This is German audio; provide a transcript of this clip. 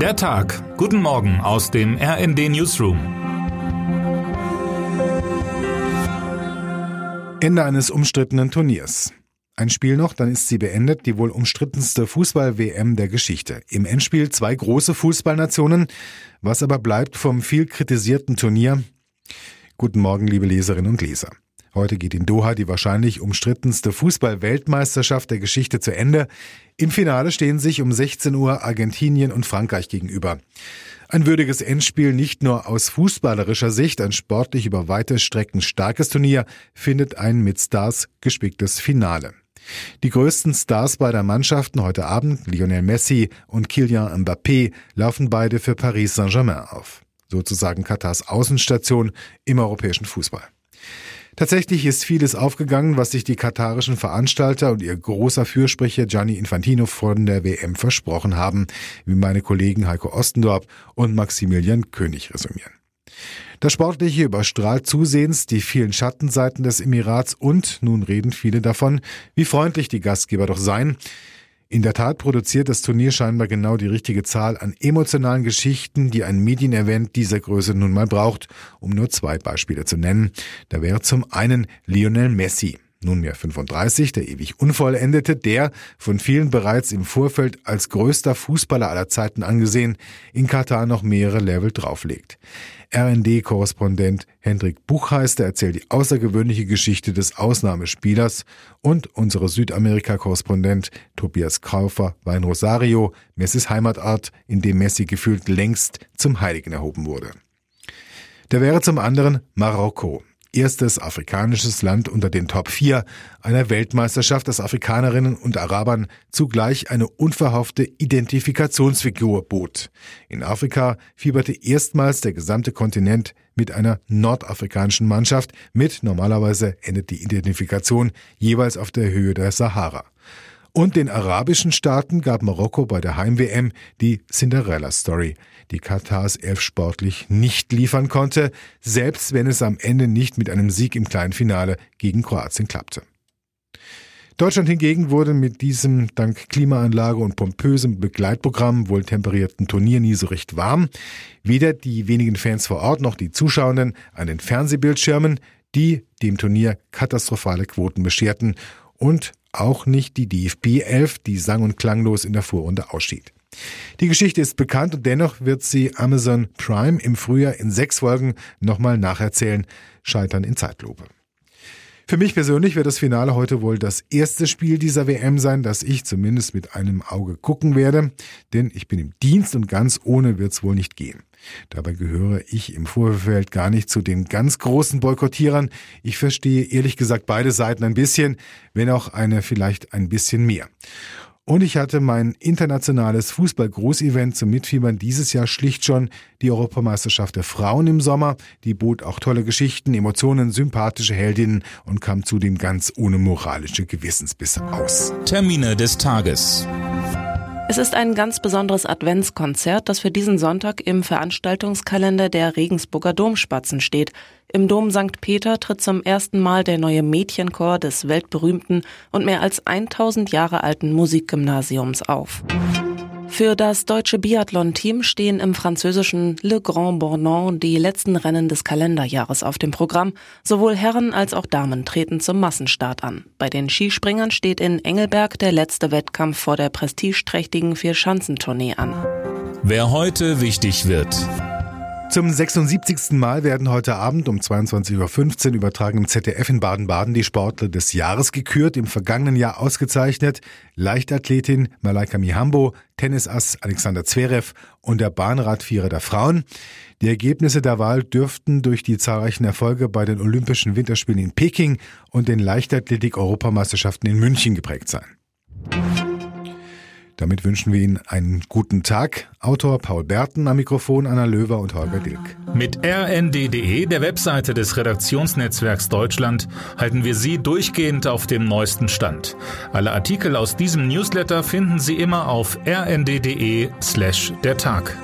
Der Tag. Guten Morgen aus dem RND Newsroom. Ende eines umstrittenen Turniers. Ein Spiel noch, dann ist sie beendet, die wohl umstrittenste Fußball-WM der Geschichte. Im Endspiel zwei große Fußballnationen. Was aber bleibt vom viel kritisierten Turnier? Guten Morgen, liebe Leserinnen und Leser. Heute geht in Doha die wahrscheinlich umstrittenste Fußball-Weltmeisterschaft der Geschichte zu Ende. Im Finale stehen sich um 16 Uhr Argentinien und Frankreich gegenüber. Ein würdiges Endspiel nicht nur aus fußballerischer Sicht, ein sportlich über weite Strecken starkes Turnier, findet ein mit Stars gespicktes Finale. Die größten Stars beider Mannschaften heute Abend, Lionel Messi und Kylian Mbappé, laufen beide für Paris Saint-Germain auf. Sozusagen Katars Außenstation im europäischen Fußball. Tatsächlich ist vieles aufgegangen, was sich die katarischen Veranstalter und ihr großer Fürsprecher Gianni Infantino von der WM versprochen haben, wie meine Kollegen Heiko Ostendorp und Maximilian König resümieren. Das Sportliche überstrahlt zusehends die vielen Schattenseiten des Emirats und, nun reden viele davon, wie freundlich die Gastgeber doch seien. In der Tat produziert das Turnier scheinbar genau die richtige Zahl an emotionalen Geschichten, die ein Medienevent dieser Größe nun mal braucht, um nur zwei Beispiele zu nennen. Da wäre zum einen Lionel Messi nunmehr 35, der ewig Unvollendete, der, von vielen bereits im Vorfeld als größter Fußballer aller Zeiten angesehen, in Katar noch mehrere Level drauflegt. RND-Korrespondent Hendrik Buchheister erzählt die außergewöhnliche Geschichte des Ausnahmespielers und unsere Südamerika-Korrespondent Tobias Kaufer war in Rosario, Messis Heimatort, in dem Messi gefühlt längst zum Heiligen erhoben wurde. Da wäre zum anderen Marokko, erstes afrikanisches Land unter den Top 4 einer Weltmeisterschaft, das Afrikanerinnen und Arabern zugleich eine unverhoffte Identifikationsfigur bot. In Afrika fieberte erstmals der gesamte Kontinent mit einer nordafrikanischen Mannschaft mit, normalerweise endet die Identifikation jeweils auf der Höhe der Sahara. Und den arabischen Staaten gab Marokko bei der Heim-WM die Cinderella-Story, die Katars Elf sportlich nicht liefern konnte, selbst wenn es am Ende nicht mit einem Sieg im kleinen Finale gegen Kroatien klappte. Deutschland hingegen wurde mit diesem dank Klimaanlage und pompösem Begleitprogramm wohl temperierten Turnier nie so recht warm. Weder die wenigen Fans vor Ort noch die Zuschauenden an den Fernsehbildschirmen, die dem Turnier katastrophale Quoten bescherten und auch nicht die DFB 11, die sang- und klanglos in der Vorrunde ausschied. Die Geschichte ist bekannt und dennoch wird sie Amazon Prime im Frühjahr in sechs Folgen nochmal nacherzählen. Scheitern in Zeitlupe. Für mich persönlich wird das Finale heute wohl das erste Spiel dieser WM sein, das ich zumindest mit einem Auge gucken werde, denn ich bin im Dienst und ganz ohne wird's wohl nicht gehen. Dabei gehöre ich im Vorfeld gar nicht zu den ganz großen Boykottierern. Ich verstehe ehrlich gesagt beide Seiten ein bisschen, wenn auch eine vielleicht ein bisschen mehr. Und ich hatte mein internationales Fußball-Großevent zum Mitfiebern dieses Jahr schlicht schon die Europameisterschaft der Frauen im Sommer. Die bot auch tolle Geschichten, Emotionen, sympathische Heldinnen und kam zudem ganz ohne moralische Gewissensbisse aus. Termine des Tages. Es ist ein ganz besonderes Adventskonzert, das für diesen Sonntag im Veranstaltungskalender der Regensburger Domspatzen steht. Im Dom St. Peter tritt zum ersten Mal der neue Mädchenchor des weltberühmten und mehr als 1000 Jahre alten Musikgymnasiums auf. Für das deutsche Biathlon-Team stehen im französischen Le Grand Bornand die letzten Rennen des Kalenderjahres auf dem Programm. Sowohl Herren als auch Damen treten zum Massenstart an. Bei den Skispringern steht in Engelberg der letzte Wettkampf vor der prestigeträchtigen Vier-Schanzentournee an. Wer heute wichtig wird. Zum 76. Mal werden heute Abend um 22.15 Uhr übertragen im ZDF in Baden-Baden die Sportler des Jahres gekürt, im vergangenen Jahr ausgezeichnet Leichtathletin Malaika Mihambo, Tennisass Alexander Zverev und der Bahnradvierer der Frauen. Die Ergebnisse der Wahl dürften durch die zahlreichen Erfolge bei den Olympischen Winterspielen in Peking und den Leichtathletik-Europameisterschaften in München geprägt sein. Damit wünschen wir Ihnen einen guten Tag. Autor Paul Berten am Mikrofon, Anna Löwer und Holger Dilk. Mit rnd.de, der Webseite des Redaktionsnetzwerks Deutschland, halten wir Sie durchgehend auf dem neuesten Stand. Alle Artikel aus diesem Newsletter finden Sie immer auf rnd.de slash der Tag.